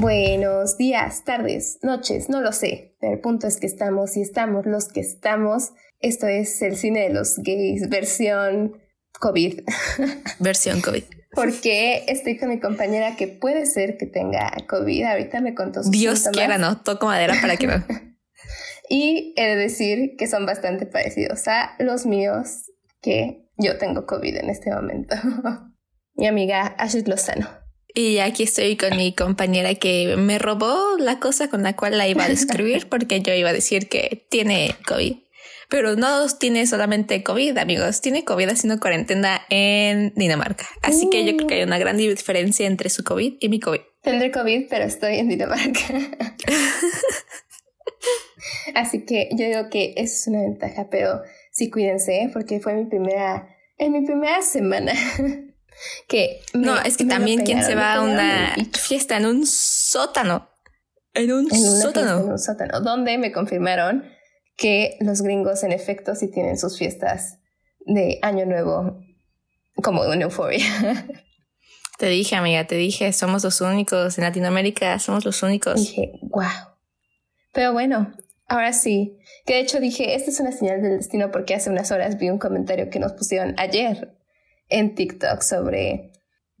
Buenos días, tardes, noches, no lo sé, pero el punto es que estamos y estamos los que estamos. Esto es el cine de los gays, versión COVID. Versión COVID. Porque estoy con mi compañera que puede ser que tenga COVID. Ahorita me contó sus Dios síntomas. quiera, ¿no? Toco madera para que no. Y he de decir que son bastante parecidos a los míos, que yo tengo COVID en este momento. mi amiga Ashley Lozano. Y aquí estoy con mi compañera que me robó la cosa con la cual la iba a describir porque yo iba a decir que tiene COVID. Pero no tiene solamente COVID, amigos. Tiene COVID haciendo cuarentena en Dinamarca. Así que yo creo que hay una gran diferencia entre su COVID y mi COVID. Tendré COVID, pero estoy en Dinamarca. Así que yo digo que eso es una ventaja, pero sí cuídense, ¿eh? porque fue mi primera, en mi primera semana que... me- no, es que también quien se va a una fiesta en un sótano. En un en una fiesta sótano. en un sótano, donde me confirmaron que los gringos en efecto sí tienen sus fiestas de Año Nuevo como una euforia. Te dije, amiga, te dije, somos los únicos en Latinoamérica, somos los únicos. dije, wow. Pero bueno, ahora sí. Que de hecho dije, esta es una señal del destino porque hace unas horas vi un comentario que nos pusieron ayer en TikTok sobre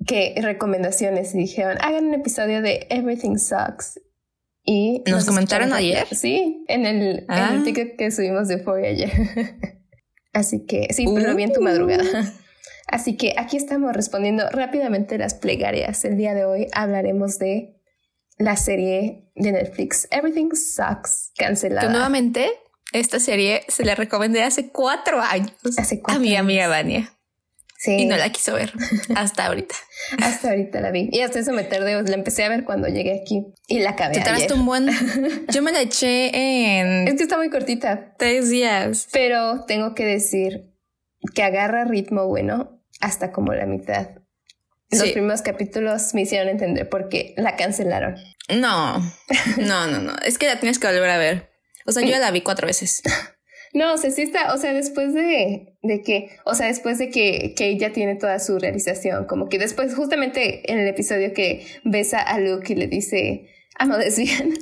qué recomendaciones y dijeron, hagan un episodio de Everything Sucks. Y ¿Nos comentaron ayer? Sí, en el, en Ah. el TikTok que subimos de Euphoria ayer. Así que sí, pero lo vi en tu Uh. madrugada. Así que aquí estamos respondiendo rápidamente las plegarias. El día de hoy hablaremos de la serie de Netflix Everything Sucks cancelada. Que nuevamente, esta serie se la recomendé hace cuatro años Hace a cuatro mi años. amiga Vania Sí, y no la quiso ver hasta ahorita. hasta ahorita la vi. Y hasta eso me tardé, la empecé a ver cuando llegué aquí y la acabé Te tardaste un buen. Yo me la eché Es en que está muy cortita, tres días. pero tengo que decir que agarra ritmo bueno hasta como la mitad. Los Sí. primeros capítulos me hicieron entender por qué la cancelaron. No, no, no, no. Es que la tienes que volver a ver. O sea, yo la vi cuatro veces. No, o sea, sí está, o sea, después de, de que, o sea, después de que, que ella tiene toda su realización, como que después, justamente en el episodio que besa a Luke y le dice, I'm a lesbian,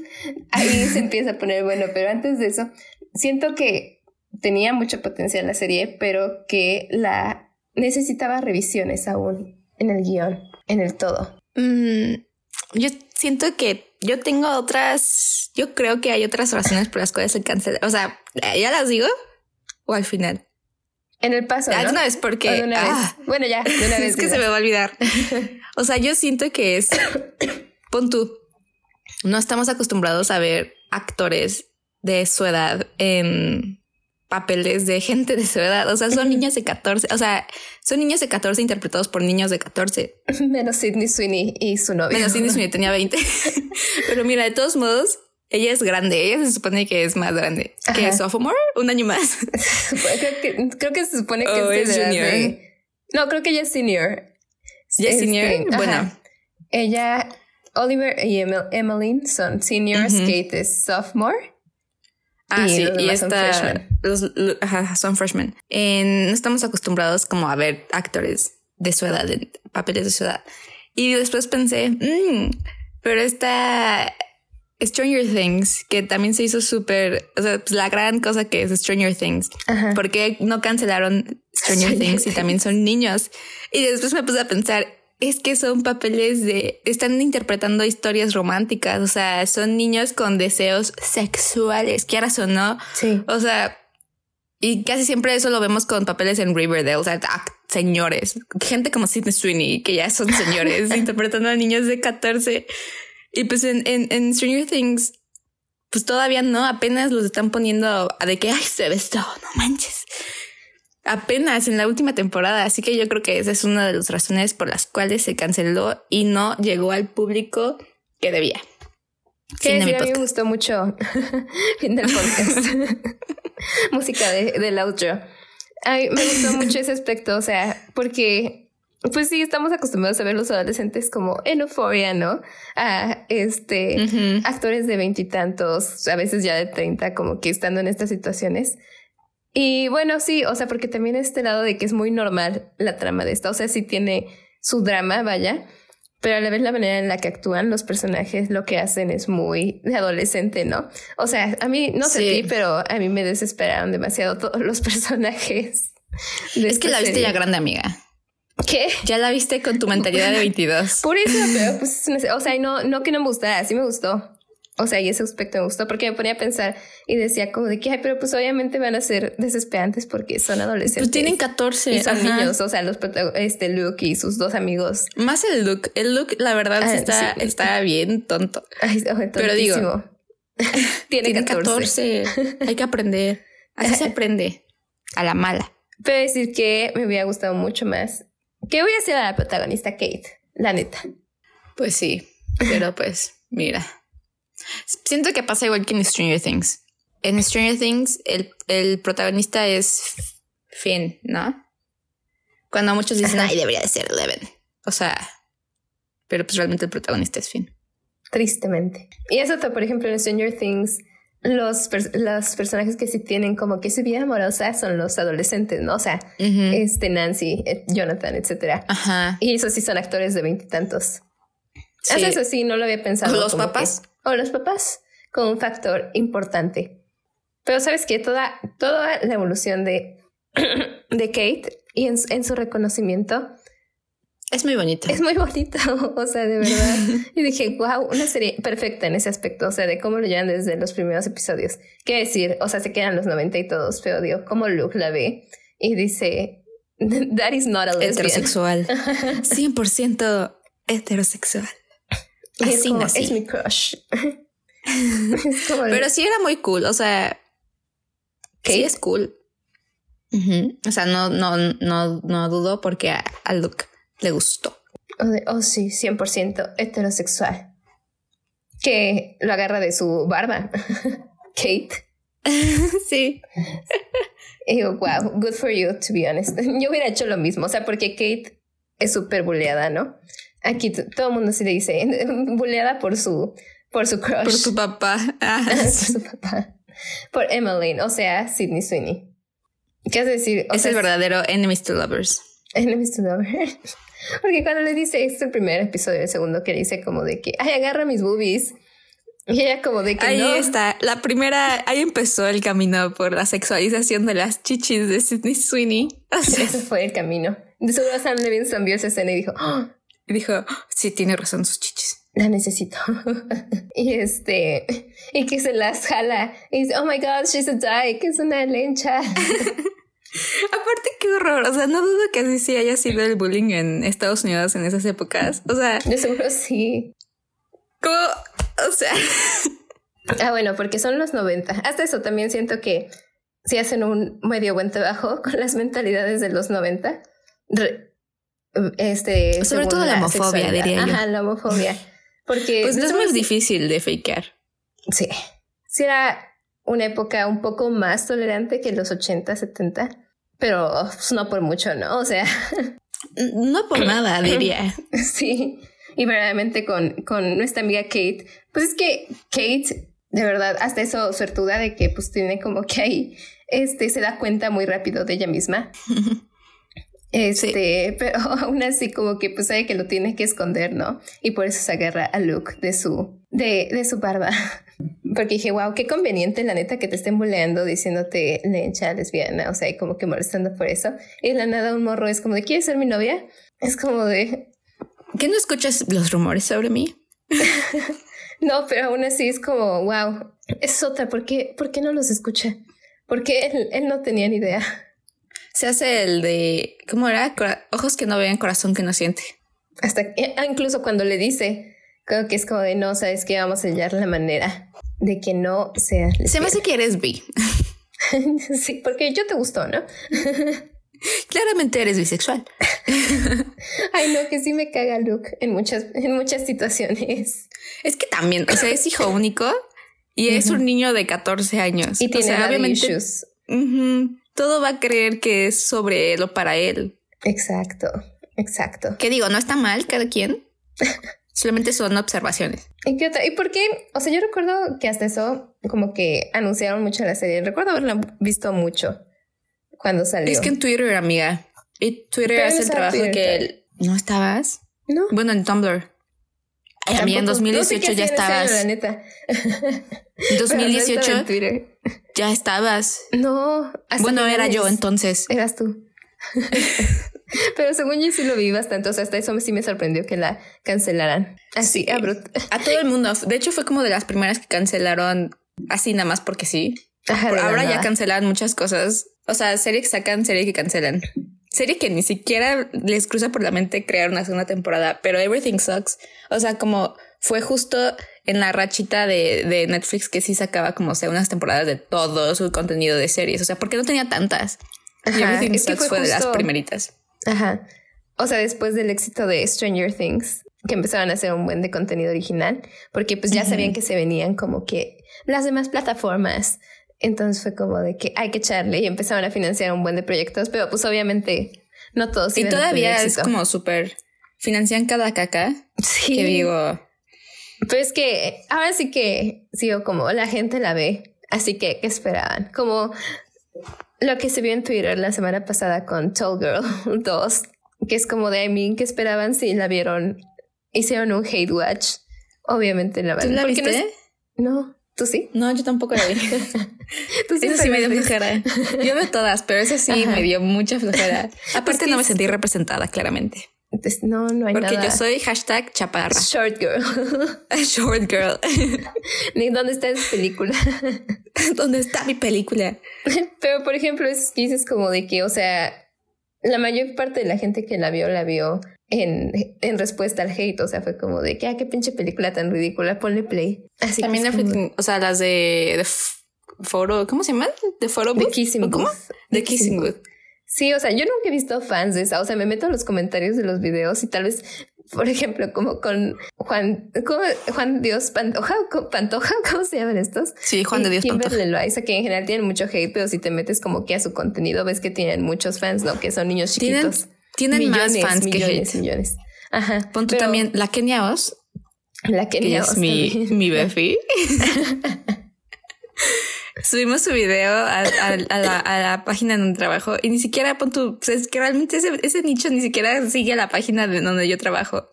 ahí se empieza a poner bueno, pero antes de eso, siento que tenía mucho potencial la serie, pero que la necesitaba revisiones aún en el guion, en el todo. Mm, yo siento que yo tengo otras. Yo creo que hay otras razones por las cuales se cancela. O sea, ¿ya las digo? ¿O al final? En el paso, Ah, ¿no? una vez, porque. de una ah, vez. Bueno, ya, de una vez. es que se me va a olvidar. O sea, yo siento que es. Pon tú. No estamos acostumbrados a ver actores de su edad en papeles de gente de su edad. O sea, son niños de 14. O sea, son niños de 14 interpretados por niños de 14. vez. Menos Sidney Sweeney y su novio. Menos Cindy Sweeney tenía 20. Pero mira, de todos modos, ella es grande. Ella se supone que es más grande que Ajá. sophomore, un año más. creo, que, creo que se supone que Oh, es, junior. de- No, creo que ella es senior. ¿Ya es Este, senior? ajá. Bueno. Ella, Oliver y Emil- Emmeline son seniors, Ujú. Kate es sophomore. Ah, Y sí, los y demás son esta, freshmen. los, lo- ajá, son freshmen. En- no estamos acostumbrados como a ver actores de su edad, en papeles de su edad. Y después pensé, "Mm, pero esta Stranger Things, que también se hizo súper, o sea, pues la gran cosa que es Stranger Things. Ajá. ¿Por qué no cancelaron Stranger Stranger Things y también son niños? Y después me puse a pensar, es que son papeles de, están interpretando historias románticas, o sea, son niños con deseos sexuales, quieras o no. Sí. O sea, y casi siempre eso lo vemos con papeles en Riverdale, o sea, señores, gente como Sidney Sweeney, que ya son señores, interpretando a niños de 14. Y pues en, en, en Stranger Things, pues todavía no, apenas los están poniendo a de que, ay, se besó, no manches. Apenas en la última temporada, así que yo creo que esa es una de las razones por las cuales se canceló y no llegó al público que debía. De sí, mi a mí me gustó mucho. fin del podcast. Música de, del outro. Ay, me gustó mucho ese aspecto, o sea, porque pues sí, estamos acostumbrados a ver los adolescentes como en euforia, ¿no? A este Ujú. actores de veintitantos, a veces ya de treinta, como que estando en estas situaciones. Y bueno, sí, o sea, porque también este lado de que es muy normal la trama de esta, o sea, sí tiene su drama, vaya, pero a la vez la manera en la que actúan los personajes, lo que hacen es muy de adolescente, ¿no? O sea, a mí, no sé ti, pero a mí me desesperaron demasiado todos los personajes. es que la viste ya grande, amiga. ¿Qué? Ya la viste con tu mentalidad de 22. Por eso, pero pues, o sea, no, no que no me gustara, sí me gustó. O sea, y ese aspecto me gustó porque me ponía a pensar y decía como de que, ay, pero pues obviamente van a ser desesperantes porque son adolescentes. Pues tienen 14. Y son niños, o sea, los este Luke y sus dos amigos. Más el Luke. El Luke, la verdad, ah, está, está bien tonto. pero digo, tiene, 14. Hay que aprender. Así se aprende. A la mala. Pero decir que me hubiera gustado mucho más. Que voy a ser la protagonista Kate, la neta. Pues sí, pero pues, mira. Siento que pasa igual que en Stranger Things. En Stranger Things, el, el protagonista es Finn, ¿no? Cuando muchos dicen, ay, debería de ser Eleven. O sea, pero pues realmente el protagonista es Finn. Tristemente. Y eso, por ejemplo, en Stranger Things, los, los personajes que sí tienen como que su vida amorosa son los adolescentes, ¿no? O sea, este Nancy, eh, Jonathan, etcétera. Ajá. Y esos sí son actores de veintitantos. Sí. Eso sí, no lo había pensado. ¿Los papás? o los papás, con un factor importante. Pero sabes que toda, toda la evolución de, de Kate y en, en su reconocimiento es muy bonita. Es muy bonita, o sea, de verdad. y dije, wow, una serie perfecta en ese aspecto, o sea, de cómo lo llevan desde los primeros episodios. Qué decir, o sea, se quedan los 90 y todos, pero digo, cómo Luke la ve y dice, that is not a lesbian. Heterosexual. 100% heterosexual. Así es, es mi crush. Pero sí era muy cool, o sea, sí es cool. O sea, no, no, no, no dudo porque a, Luke le gustó. Oh, sí, 100% heterosexual. Que lo agarra de su barba. Kate. sí. Y digo, wow, good for you, to be honest. Yo hubiera hecho lo mismo, o sea, porque Kate es súper bulleada, ¿no? Aquí todo el mundo sí le dice, bulleada por su, por su crush. Por su papá. Ah, por su papá. Por Emmeline, o sea, Sidney Sweeney. ¿Qué es decir? es el verdadero enemies to lovers. Enemies to lovers. Porque cuando le dice, este es el primer episodio, el segundo, que le dice como de que, ay, agarra mis boobies. Y ella como de que ahí está, la primera, ahí empezó el camino por la sexualización de las chichis de Sidney Sweeney. Ese fue el camino. De seguro Sam Levinson vio esa escena y dijo, oh, y dijo, sí, tiene razón sus chichis. La necesito. y este, y que se las jala. Y dice, oh my god, she's a dyke, es una lencha. Aparte, qué horror. O sea, no dudo que así sí haya sido el bullying en Estados Unidos en esas épocas. O sea, yo seguro sí. ¿Cómo? O sea. ah, bueno, porque son los 90. Hasta eso también siento que si hacen un medio buen trabajo con las mentalidades de los 90 este sobre todo la homofobia diría yo. Ajá, la homofobia. Porque pues no es muy difícil de fakear. Sí. Sí era una época un poco más tolerante que los 80, 70, pero pues, no por mucho, ¿no? O sea, no por nada, diría. sí. Y verdaderamente con, con nuestra amiga Kate, pues es que Kate, de verdad, hasta eso suertuda de que pues tiene como que ahí, este, se da cuenta muy rápido de ella misma. Este, pero aún así como que pues sabe que lo tiene que esconder, ¿no? Y por eso se agarra a Luke de su, de, de su barba. Porque dije, wow, qué conveniente la neta que te estén buleando diciéndote lencha, lesbiana, o sea, y como que molestando por eso. Y la nada un morro es como de, ¿quieres ser mi novia? Es como de... ¿Qué no escuchas los rumores sobre mí? no, pero aún así es como, wow, es otra, ¿por qué, ¿por qué no los escucha? Porque él, él no tenía ni idea. Se hace el de, ¿cómo era? ojos que no vean, corazón que no siente. Hasta ah, incluso cuando le dice, creo que es como de no, sabes que vamos a hallar la manera de que no sea. Se me hace que eres bi. sí, porque yo te gustó, ¿no? Claramente eres bisexual. Ay, no, que sí me caga Luke en muchas, en muchas situaciones. Es que también, o sea, es hijo único y es un niño de 14 años. Y tiene obviamente todo va a creer que es sobre él o para él. Exacto, exacto. ¿Qué digo? No está mal cada quien. Solamente son observaciones. ¿Y qué ¿Y por qué? O sea, yo recuerdo que hasta eso como que anunciaron mucho la serie. Recuerdo haberla visto mucho cuando salió. Es que en Twitter, amiga. Y Twitter hace el trabajo que él... ¿No estabas? No. Bueno, en Tumblr. Ay, a mí en 2018 ya estabas. la neta. En 2018 ya estabas. No. Bueno, era yo entonces. Eras tú. Pero según yo sí lo vi bastante, o sea, hasta eso sí me sorprendió que la cancelaran. Así, a A todo el mundo. De hecho, fue como de las primeras que cancelaron así nada más porque sí. ahora ya cancelan muchas cosas. O sea, serie que sacan, serie que cancelan. Serie que ni siquiera les cruza por la mente crear una segunda temporada, pero Everything Sucks. O sea, como fue justo en la rachita de, de Netflix que sí sacaba como sea unas temporadas de todo su contenido de series. O sea, porque no tenía tantas. y Everything Sucks fue, de las primeritas. Ajá. O sea, después del éxito de Stranger Things, que empezaron a hacer un buen de contenido original, porque pues ya sabían que se venían como que las demás plataformas. Entonces fue como de que hay que echarle y empezaron a financiar un buen de proyectos, pero pues obviamente no todos. Y todavía es como súper, financian cada caca. Sí. Que digo. Pero es que ahora sí que sigo como la gente la ve, así que ¿qué esperaban? Como lo que se vio en Twitter la semana pasada con Tall Girl 2, que es como de I mean, ¿qué esperaban si la vieron? Hicieron un hate watch. Obviamente la van. ¿Tú la viste? No, ¿tú sí? No, yo tampoco la vi. ¿Tú eso sí me dio flojera. Yo veo todas, pero eso sí me dio mucha flojera. Aparte no me sentí representada, claramente. Pues no, no hay Porque yo soy hashtag chaparra. Short girl. Short girl. ¿Dónde está esa película? ¿Dónde está mi película? Pero, por ejemplo, es que dices como de que, o sea, la mayor parte de la gente que la vio, la vio en, en respuesta al hate. O sea, fue como de que, ah, qué pinche película tan ridícula, ponle play. Así También, o sea, las de, de Foro, ¿cómo se llaman? De Foro De Kissing ¿Cómo? De Kissing Booth. Sí, o sea, yo nunca he visto fans de esa. O sea, me meto en los comentarios de los videos y tal vez, por ejemplo, como con Juan, ¿cómo? Juan Dios Pantoja, Pantoja, ¿cómo se llaman estos? Sí, Juan de Dios Kimberly Loaiza, que en general tienen mucho hate, pero si te metes como que a su contenido, ves que tienen muchos fans, ¿no? Que son niños chiquitos. Tienen, más fans que hate. millones. Ajá. Pon también la Kenia Oz. La Kenia Oz. Es mi, mi befi. Subimos su video a, la, página de un trabajo y ni siquiera pon tu, es que realmente ese, nicho ni siquiera sigue a la página de donde yo trabajo.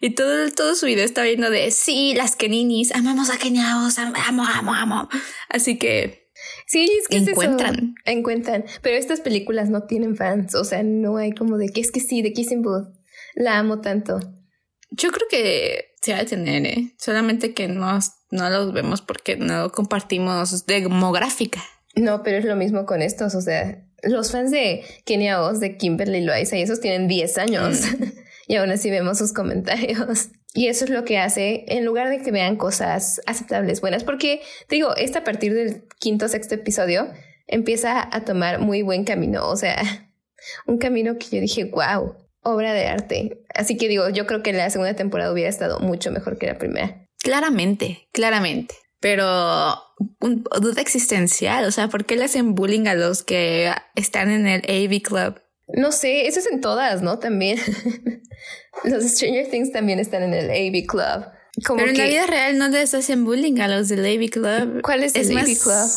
Y todo, todo su video está viendo de sí, las Keninis, amamos a Keniaos, amo, amo, amo. Así que Sí, es que encuentran. encuentran. Pero estas películas no tienen fans. O sea, no hay como de que es que sí, de Kissing Booth. La amo tanto. Yo creo que sí va a tener, ¿eh? Solamente que no, no los vemos porque no compartimos demográfica. No, pero es lo mismo con estos. O sea, los fans de Kenia Oz, de Kimberly Loaiza y esos tienen 10 años. Mm. y aún así vemos sus comentarios. Y eso es lo que hace, en lugar de que vean cosas aceptables, buenas, porque digo, esta a partir del quinto, sexto episodio empieza a tomar muy buen camino. O sea, un camino que yo dije, wow, obra de arte. Así que digo, yo creo que la segunda temporada hubiera estado mucho mejor que la primera. Claramente, claramente. Pero un, duda existencial, o sea, ¿por qué le hacen bullying a los que están en el AV Club? No sé, eso es en todas, ¿no? También. los Stranger Things también están en el AV Club. Pero en la vida real no les hacen bullying a los del AV Club. ¿Cuál es, el AV Club?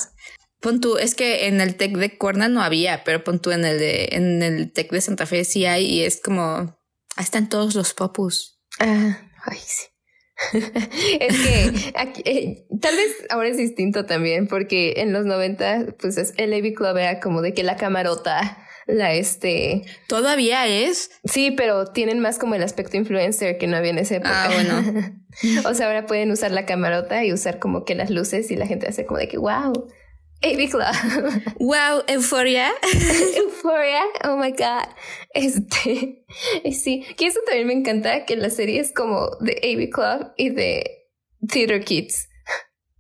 Pon tú, es que en el Tech de Cuerna no había, pero pon tú en el de, en el Tech de Santa Fe sí hay y es como, ahí están todos los popus. Ah, ay, sí. es que eh, tal vez ahora es distinto también, porque en los 90, pues el AV Club era como de que la camarota, la este. Todavía es. Sí, pero tienen más como el aspecto influencer que no había en esa época. Ah, bueno. o sea, ahora pueden usar la camarota y usar como que las luces y la gente hace como de que wow. AV Club. Wow, Euphoria. Euphoria, oh my god. Este, sí, que eso también me encanta, que la serie es como de AV Club y de Theater Kids.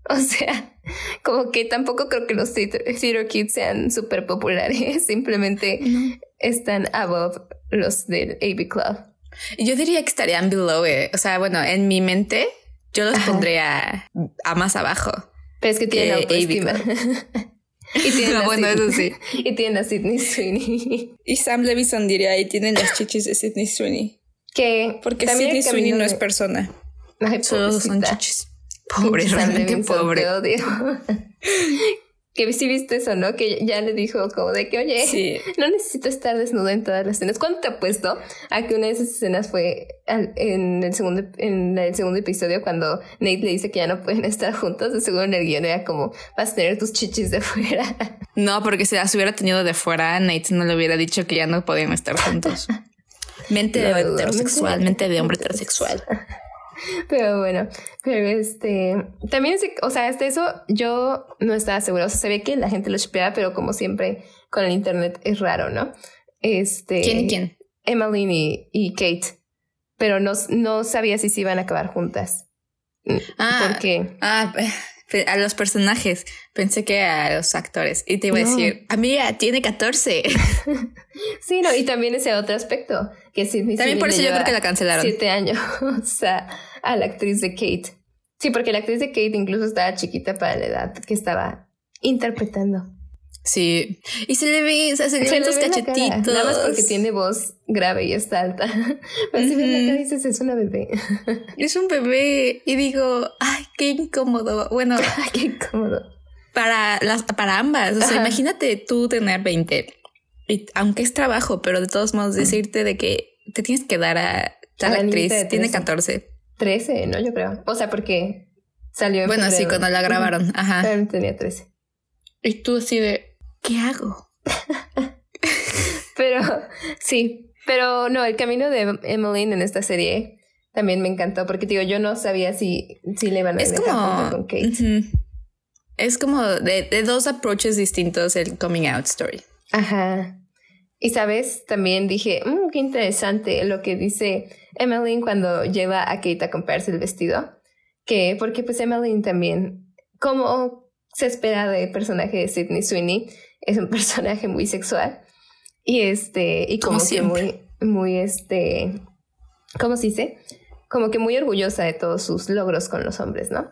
O sea, como que tampoco creo que los Theater, Kids sean súper populares, simplemente están above los del AV Club. Yo diría que estarían below, it. o sea, bueno, en mi mente yo los pondría a más abajo. Pero es que tiene autoestima. y tiene bueno, eso sí. Y tiene a Sidney Sweeney. Y Sam Levison diría, y tienen las chichis de Sidney Sweeney. Que Porque Sidney Sweeney no es persona. Solo son chichis. Pobre, realmente pobre. que sí viste eso, ¿no? Que ya le dijo como de que, oye, no necesito estar desnuda en todas las escenas. ¿Cuándo te apuesto a que una de esas escenas fue en el segundo, en el segundo episodio cuando Nate le dice que ya no pueden estar juntos? De seguro en el guion era como, vas a tener tus chichis de fuera. No, porque si las hubiera tenido de fuera, Nate no le hubiera dicho que ya no podían estar juntos. mente de heterosexual, mente de hombre heterosexual. Pero bueno, pero este, también, o sea, hasta eso yo no estaba segura, o sea, se ve que la gente lo shipeaba, pero como siempre con el internet es raro, ¿no? Este, ¿Quién y quién? Emmeline y, Kate, pero no, no sabía si se iban a acabar juntas. Ah, ¿Por qué? Ah, a los personajes, pensé que a los actores. Y te iba a decir, amiga, tiene 14. sí, no, y también ese otro aspecto, que Sidney También por eso yo creo que la cancelaron. Siete años a, a la actriz de Kate. Sí, porque la actriz de Kate incluso estaba chiquita para la edad que estaba interpretando. Sí, y se le ve, o sea, se le ven los cachetitos. Nada más porque tiene voz grave y está alta. Pero si ves la cara dices, es una bebé. Es un bebé. Y digo, ay, qué incómodo. Bueno, qué incómodo. Para, las, para ambas. O sea, imagínate tú tener 20. Y aunque es trabajo, pero de todos modos decirte de que te tienes que dar a, la, actriz. Tiene 14. 13, ¿no? Yo creo. O sea, porque salió en Bueno, sí, cuando la grabaron. Ajá. tenía 13. Y tú así de, ¿qué hago? pero sí, pero no, el camino de Emmeline en esta serie también me encantó porque digo, yo no sabía si, si le iban a es como, con Kate. Es como de, dos approaches distintos el coming out story. Ajá. Y sabes, también dije, mmm, qué interesante lo que dice Emmeline cuando lleva a Kate a comprarse el vestido. Que, porque pues Emmeline también, como se espera de personaje de Sidney Sweeney, es un personaje muy sexual y este y como, que muy muy este ¿cómo se dice? Como que muy orgullosa de todos sus logros con los hombres, ¿no?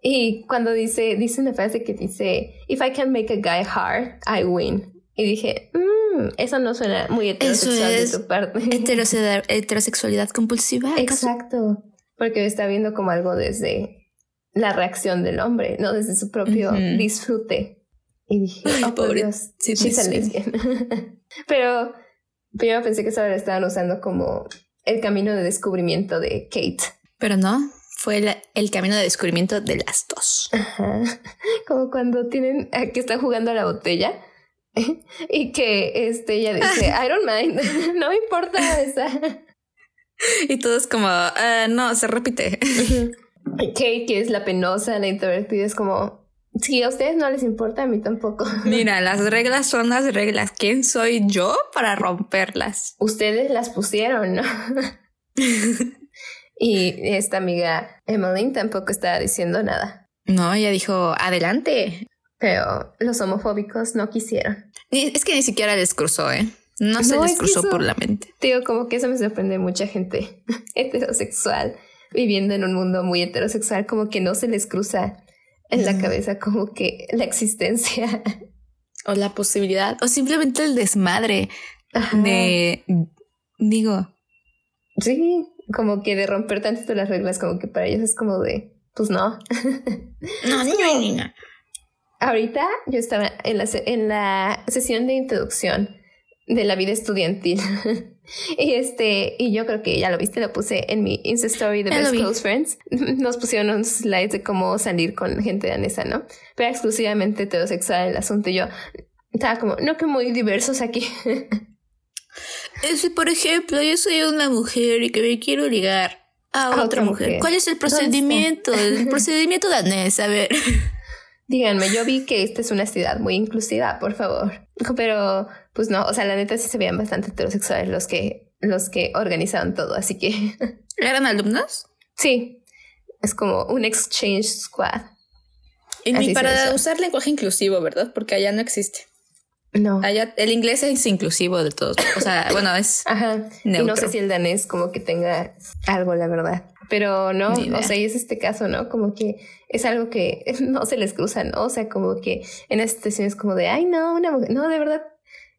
Y cuando dice dice una frase que dice if I can make a guy hard, I win. Y dije, mmm, eso no suena muy heterosexual de tu parte. Heterosexualidad compulsiva. Exacto, porque está viendo como algo desde la reacción del hombre, no desde su propio disfrute. Y dije, oh, pobre, sí, pero primero pensé que solo lo estaban usando como el camino de descubrimiento de Kate. Pero no, fue el, camino de descubrimiento de las dos. Como cuando tienen que están jugando a la botella y que este ella dice, I don't mind, no me importa esa. Y todos como, ah, no, se repite. Kate, que es la penosa, la introvertida, es como, si a ustedes no les importa, a mí tampoco. Mira, las reglas son las reglas. ¿Quién soy yo para romperlas? Ustedes las pusieron, ¿no? y esta amiga Emmeline tampoco estaba diciendo nada. No, ella dijo, adelante. Pero los homofóbicos no quisieron. Es que ni siquiera les cruzó, ¿eh? No, se les cruzó por la mente. Digo, como que eso me sorprende mucha gente heterosexual viviendo en un mundo muy heterosexual, como que no se les cruza en la cabeza como que la existencia. O la posibilidad, o simplemente el desmadre de, digo. Sí, como que de romper tanto las reglas, como que para ellos es como de, pues no. No, no. Ahorita yo estaba en la, en la sesión de introducción de la vida estudiantil. y este, y yo creo que ya lo viste, lo puse en mi Insta Story de Best Close Friends. Nos pusieron unos slides de cómo salir con gente danesa, ¿no? Pero exclusivamente heterosexual el asunto. Y yo estaba como, no que muy diversos aquí. Si, por ejemplo, yo soy una mujer y que me quiero ligar a, otra, mujer. ¿Cuál es el procedimiento? El procedimiento danés, a ver. Díganme, yo vi que esta es una ciudad muy inclusiva, por favor. Pero, pues no, o sea, la neta sí se veían bastante heterosexuales los que, los que organizaban todo, así que. ¿Eran alumnos? Sí. Es como un exchange squad. Y ni para usar lenguaje inclusivo, ¿verdad? Porque allá no existe. No. Allá el inglés es inclusivo de todos. O sea, bueno, es. Ajá. Y no sé si el danés como que tenga algo, la verdad. Pero no, o sea, y es este caso, ¿no? Como que es algo que no se les cruza, ¿no? O sea, como que en esta situación es como de, ay, no, una mujer, no, de verdad.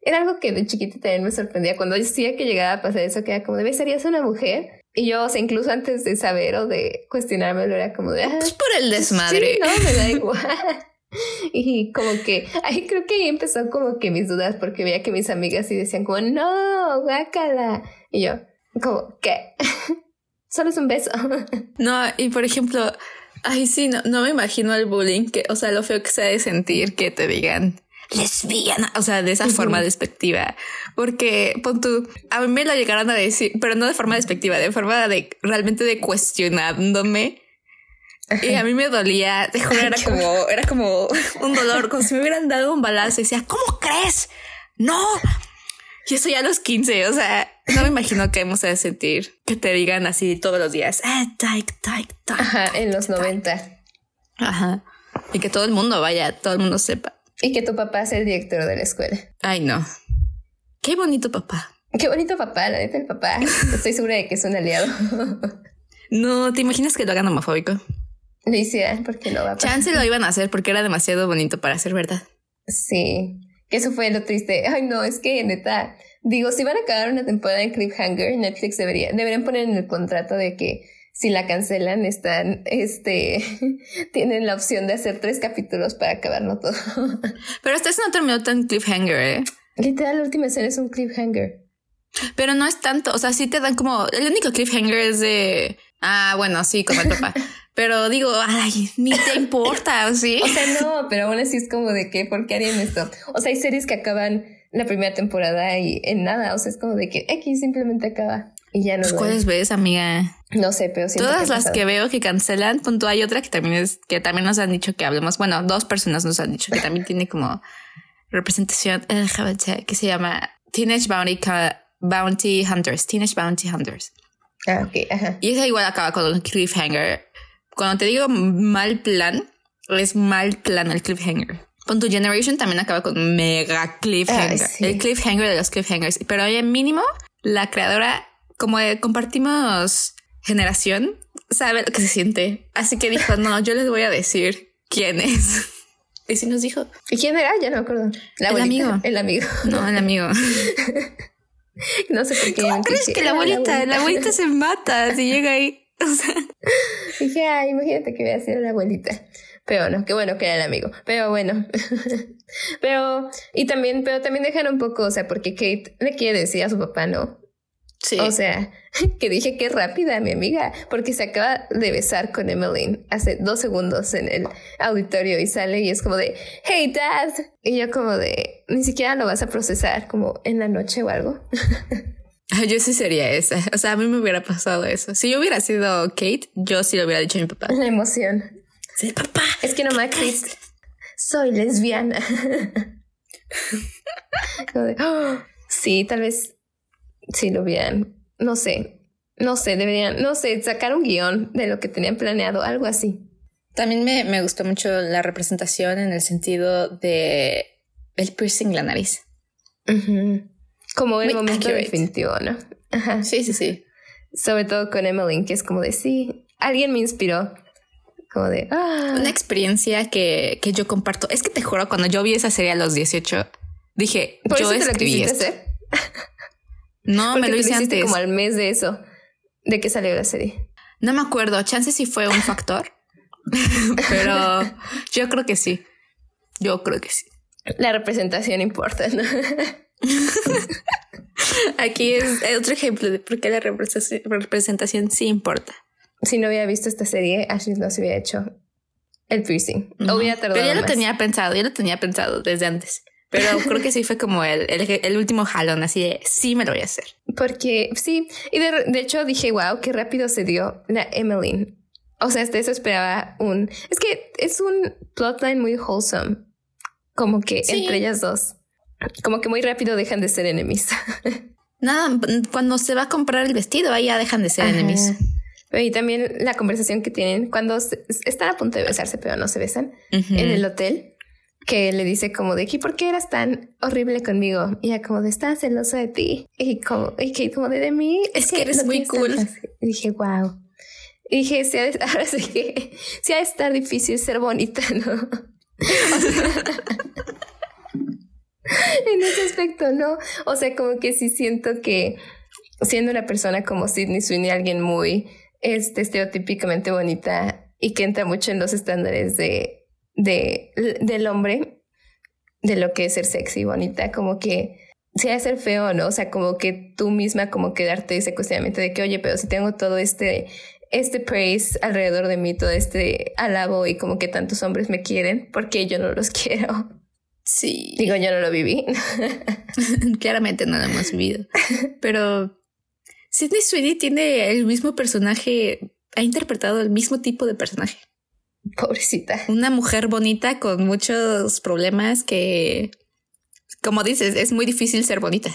Era algo que de chiquita también me sorprendía. Cuando decía que llegaba a pasar eso, que era como de, ¿serías una mujer? Y yo, o sea, incluso antes de saber o de cuestionármelo, era como de, pues por el desmadre. Sí, no, me da igual. Y como que ahí creo que ahí empezó como que mis dudas porque veía que mis amigas sí decían como, no, guácala. Y yo, como, ¿qué? Solo es un beso. No, y por ejemplo, ay, sí, no, no me imagino el bullying, que, o sea, lo feo que se ha de sentir que te digan lesbiana, o sea, de esa forma despectiva. Porque, pon tú, a mí me lo llegaron a decir, pero no de forma despectiva, de forma de realmente de cuestionándome. Y a mí me dolía, te juro, era como, era como un dolor, como si me hubieran dado un balazo y decía, ¿cómo crees? No. Y eso ya a los 15, o sea, no me imagino que hemos de sentir que te digan así todos los días, ah, tyke, tyke, tyke. Ajá, en los 90. Ajá. Y que todo el mundo vaya, todo el mundo sepa. Y que tu papá sea el director de la escuela. Ay, no. Qué bonito papá. Qué bonito papá, la neta, el papá. Estoy segura de que es un aliado. no, ¿te imaginas que lo hagan homofóbico? Lo hicieran porque no va a pasar. Chance lo iban a hacer porque era demasiado bonito para ser verdad. Sí, que eso fue lo triste. Ay, no, es que neta, digo, si van a acabar una temporada en Cliffhanger, Netflix debería, deberían poner en el contrato de que si la cancelan, están, este, tienen la opción de hacer tres capítulos para acabarlo todo. Pero hasta eso no terminó tan cliffhanger, ¿eh? Literal, la última escena es un cliffhanger. Pero no es tanto, o sea, sí te dan como, el único cliffhanger es de, ah, bueno, sí, el papá. Pero digo, ay, ni te importa, ¿sí? O sea, no, pero aún así es como de que, ¿por qué harían esto? O sea, hay series que acaban la primera temporada y en nada, o sea, es como de que X simplemente acaba y ya no. Pues, ¿Cuáles ves, amiga? No sé, pero Todas las que veo que cancelan, punto hay otra que también es, que también nos han dicho que hablemos. Bueno, dos personas nos han dicho que también tiene como representación LGBT que se llama Teenage Bounty, Bounty Hunters. Teenage Bounty Hunters. Ah, ok, ajá. Y esa igual acaba con un cliffhanger cuando te digo mal plan, es mal plan el cliffhanger. Con tu Generation también acaba con mega cliffhanger. El cliffhanger de los cliffhangers. Pero oye, mínimo, la creadora, como compartimos generación, sabe lo que se siente. Así que dijo, no, yo les voy a decir quién es. Y sí nos dijo. ¿Y quién era? Ya no me acuerdo. el amigo. El amigo. No, el amigo. no sé por qué. ¿Cómo crees que la abuelita, la abuelita se mata si llega ahí? O sea, dije, ay, imagínate que hubiera sido la abuelita. Pero no, qué bueno que era el amigo. Pero bueno. pero, y también, pero también dejan un poco, o sea, porque Kate le quiere decir a su papá, ¿no? Sí. O sea, que dije que rápida mi amiga, porque se acaba de besar con Emmeline hace dos segundos en el auditorio y sale y es como de, hey dad. Y yo como de, ni siquiera lo vas a procesar como en la noche o algo. Yo sí sería esa. O sea, a mí me hubiera pasado eso. Si yo hubiera sido Kate, yo sí lo hubiera dicho a mi papá. La emoción. Sí, papá. Es que no me Chris. Soy lesbiana. Oh, sí, tal vez sí lo hubieran. No sé. No sé, deberían, no sé, sacar un guion de lo que tenían planeado, algo así. También me, me gustó mucho la representación en el sentido de el piercing la nariz. Como el momento definitivo, ¿no? Ajá. Sí, sí, sí. Sobre todo con Emmeline, que es como de sí, alguien me inspiró. Como de ah. Una experiencia que, que, yo comparto. Es que te juro, cuando yo vi esa serie a los 18, dije, yo escribí esto. No, me lo hice antes. como al mes de eso, de que salió la serie. No me acuerdo, chance si fue un factor, pero yo creo que sí. Yo creo que sí. La representación importa, ¿no? Aquí es otro ejemplo de por qué la representación sí importa. Si no hubiera visto esta serie, Ashley no se hubiera hecho el piercing. hubiera tardado Pero ya lo tenía pensado, ya lo tenía pensado desde antes. Pero creo que sí fue como el, el, último jalón, así de sí me lo voy a hacer. Porque sí, y de, de hecho dije, wow, qué rápido se dio la Emmeline. O sea, hasta eso esperaba un. Es que es un plotline muy wholesome. Como que entre ellas dos como que muy rápido dejan de ser enemies. Nada, cuando se va a comprar el vestido, ahí ya dejan de ser enemies. Y también la conversación que tienen cuando están a punto de besarse, pero no se besan en el hotel, que le dice como de que, ¿por qué eras tan horrible conmigo? Y ella como de, estás celosa de ti. Y como, y que como de, de mí. Es, que, eres muy cool. Y dije, wow. Y dije, sí, ahora sí que, sí ha de estar difícil ser bonita, ¿no? en ese aspecto, ¿no? O sea, como que sí siento que siendo una persona como Sidney Sweeney, alguien muy este, estereotípicamente bonita y que entra mucho en los estándares de, de, del hombre, de lo que es ser sexy, bonita, como que sea ser feo, ¿no? O sea, como que tú misma como que darte ese cuestionamiento de que, oye, pero si tengo todo este, este praise alrededor de mí, todo este alabo y como que tantos hombres me quieren, porque yo no los quiero. Sí. Digo, yo no lo viví. Claramente no lo hemos vivido. Pero Sidney Sweeney tiene el mismo personaje, ha interpretado el mismo tipo de personaje. Pobrecita. Una mujer bonita con muchos problemas que, como dices, es muy difícil ser bonita.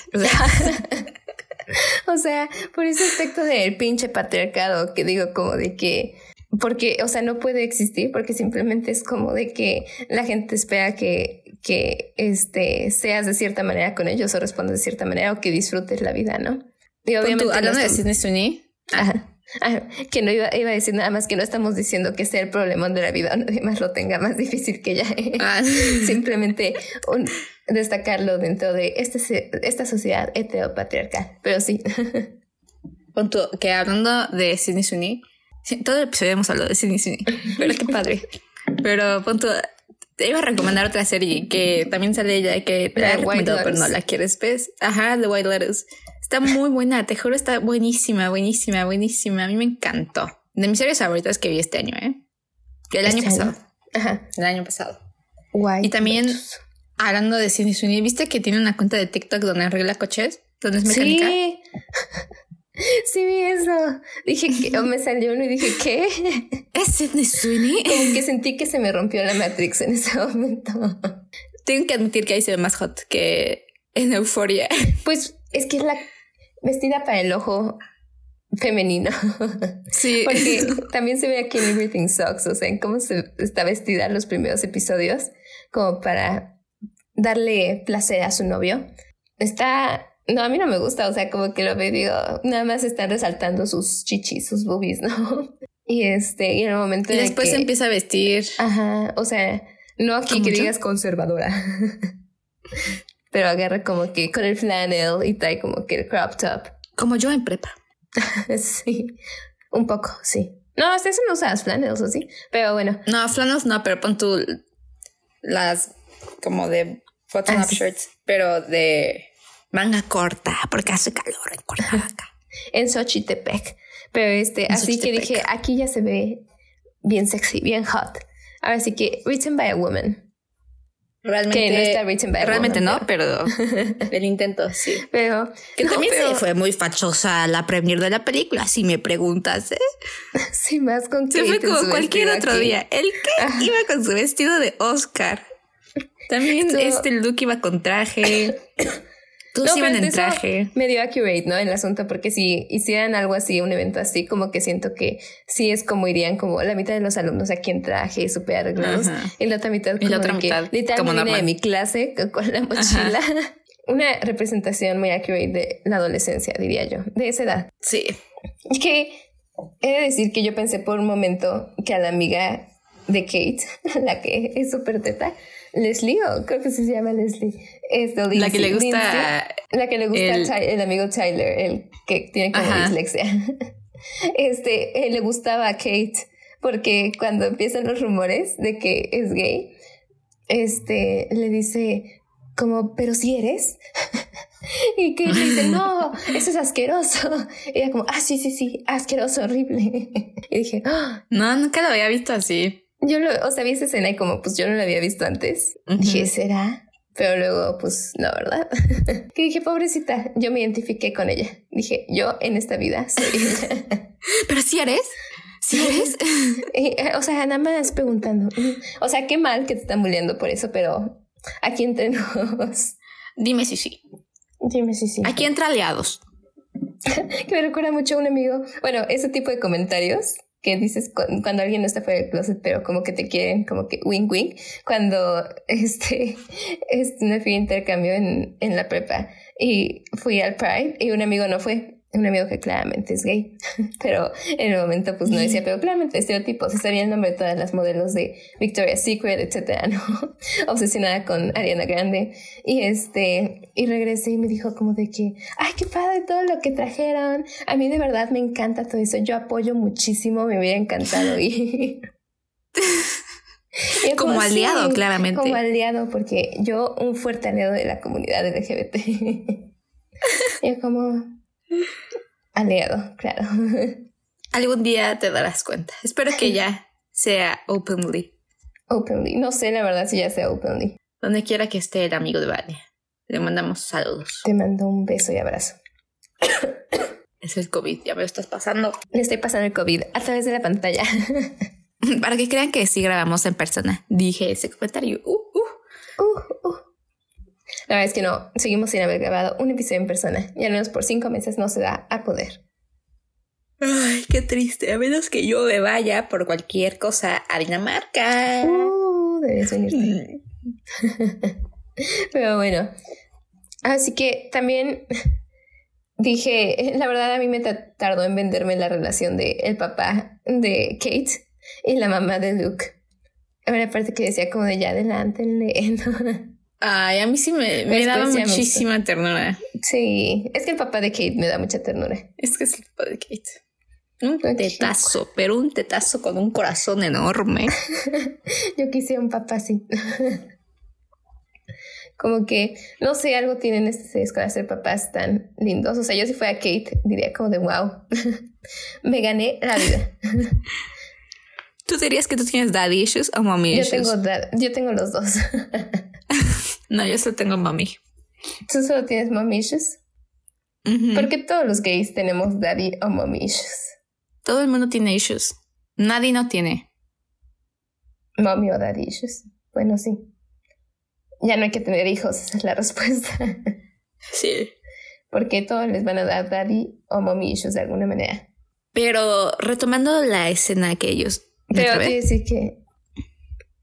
O sea, por ese aspecto del pinche patriarcado que digo como de que porque, o sea, no puede existir porque simplemente es como de que la gente espera que, que este, seas de cierta manera con ellos o respondas de cierta manera o que disfrutes la vida, ¿no? Y obviamente. hablando de Sidney Sweeney. Ajá. que no iba, iba, a decir nada más que no estamos diciendo que sea el problema de la vida o nadie más lo tenga más difícil que ella. Ah. Simplemente destacarlo dentro de este, esta sociedad heteropatriarcal. Pero sí. Punto, que hablando de Sidney Sweeney, todo el episodio hemos hablado de Sidney Sweeney, pero qué padre. Pero punto, te iba a recomendar otra serie que también sale ella que te la he recomendado, pero no la quieres, ¿ves? Ajá, The White Lotus. Está muy buena, te juro, está buenísima, buenísima, buenísima. A mí me encantó. De mis series favoritas que vi este año, ¿eh? El año ¿Este pasado. Ajá. El año pasado. y también, hablando de Sidney Sweeney, ¿viste que tiene una cuenta de TikTok donde arregla coches? ¿Donde es mecánica? Sí. Sí vi eso. Dije que, o me salió uno y dije, ¿qué? ¿Es Sidney Sweeney? Como que sentí que se me rompió la Matrix en ese momento. Tengo que admitir que ahí se ve más hot que en Euforia. Pues es que es la vestida para el ojo femenino. Sí. Porque también se ve aquí en Everything Sucks, o sea, en cómo se está vestida en los primeros episodios, como para darle placer a su novio. Está no, a mí no me gusta, o sea, como que lo veo digo, nada más están resaltando sus chichis, sus boobies, ¿no? Y este, y en el momento y después se empieza a vestir. Ajá, o sea, no aquí que digas conservadora. Pero agarra como que con el flannel y trae como que el crop top. Como yo en prepa. sí, un poco, sí. No, hasta eso no usas flannels, ¿o sí? Pero bueno. No, flannels no, pero pon tú las como de button-up shirts, pero de manga corta, porque hace calor en Cuernavaca. en Xochitepec. Pero este, así que dije, aquí ya se ve bien sexy, bien hot. Ahora sí que, written by a woman. Realmente, que no está written by a realmente no, pero, el intento sí. Pero que también fue muy fachosa la premier de la película, si me preguntas, ¿eh? Sí, más con Se fue como cualquier otro día. El que iba con su vestido de Oscar. También este look iba con traje. Todos iban en traje. Medio accurate, ¿no? El asunto, porque si hicieran algo así, un evento así, como que siento que sí es como irían como la mitad de los alumnos aquí en traje, súper arreglados, y la otra mitad como y la otra mitad, que literalmente de mi clase con, la mochila. Una representación muy accurate de la adolescencia, diría yo, de esa edad. Sí. Que he de decir que yo pensé por un momento que a la amiga de Kate, la que es súper teta, Leslie, o creo que se llama Leslie. Es la que le gusta. la que le gusta el, amigo Tyler, el que tiene como dislexia. Este, le gustaba a Kate porque cuando empiezan los rumores de que es gay, este, le dice como, pero si eres. y Kate le dice, no, eso es asqueroso. Y ella como, ah, sí, sí, sí, asqueroso, horrible. y dije, oh. no, nunca lo había visto así. Yo lo, o sea, vi esa escena y como pues yo no la había visto antes. Dije, ¿será? Pero luego, pues, no, ¿verdad? que dije, pobrecita, yo me identifiqué con ella. Dije, yo en esta vida soy Pero si eres. ¿Sí eres? Eh, o sea, nada más preguntando. O sea, qué mal que te están bulleando por eso, pero aquí entre nos. Dime si sí. Dime si sí. Aquí entre aliados. que me recuerda mucho a un amigo. Bueno, ese tipo de comentarios que dices cuando alguien no está fuera del closet, pero como que te quieren, como que wing wing, cuando este, este me fui a intercambio en, en la prepa. Y fui al Pride y un amigo no fue un amigo que claramente es gay, pero en el momento pues no decía, pero claramente estereotipos, sabía el nombre de todas las modelos de Victoria's Secret, etcétera, ¿no? Obsesionada con Ariana Grande. Y este, y regresé y me dijo como de que, ay, qué padre todo lo que trajeron. A mí de verdad me encanta todo eso. Yo apoyo muchísimo, me hubiera encantado ir. como aliado, claramente. Como aliado, porque yo, un fuerte aliado de la comunidad LGBT. yo como aliado, claro. Algún día te darás cuenta. Espero que ya sea openly. Openly. No sé la verdad si ya sea openly. Donde quiera que esté el amigo de Vale. Le mandamos saludos. Te mando un beso y abrazo. Es el COVID, ya me lo estás pasando. Le estoy pasando el COVID a través de la pantalla. Para que crean que sí grabamos en persona. Dije ese comentario. Uh, uh. Uh, uh. La verdad es que no, seguimos sin haber grabado un episodio en persona y al menos por cinco meses no se da a poder. Ay, qué triste. A menos que yo me vaya por cualquier cosa a Dinamarca. Uh, debes venirte. Pero bueno, así que también dije, la verdad a mí me tardó en venderme la relación de el papá de Kate y la mamá de Luke. A ver, aparte que decía como de ya adelántenle. ¿no? Ay, a mí sí me, me daba muchísima ternura. Sí, es que el papá de Kate me da mucha ternura. Es que es el papá de Kate. Un tetazo, pero un tetazo con un corazón enorme. Yo quisiera un papá así. como que, no sé, algo tienen estos para ser papás tan lindos. O sea, yo si fuera Kate, diría como de wow, me gané la vida. ¿Tú dirías que tú tienes daddy issues o mommy issues? Yo tengo, yo tengo los dos. No, yo solo tengo mommy. ¿Tú solo tienes mommy issues? Porque todos los gays tenemos daddy o mommy issues. Todo el mundo tiene issues. Nadie no tiene. Mommy o daddy issues. Bueno, sí. Ya no hay que tener hijos, esa es la respuesta. Sí. Porque todos les van a dar daddy o mommy issues de alguna manera. Pero retomando la escena que ellos pero te decir que.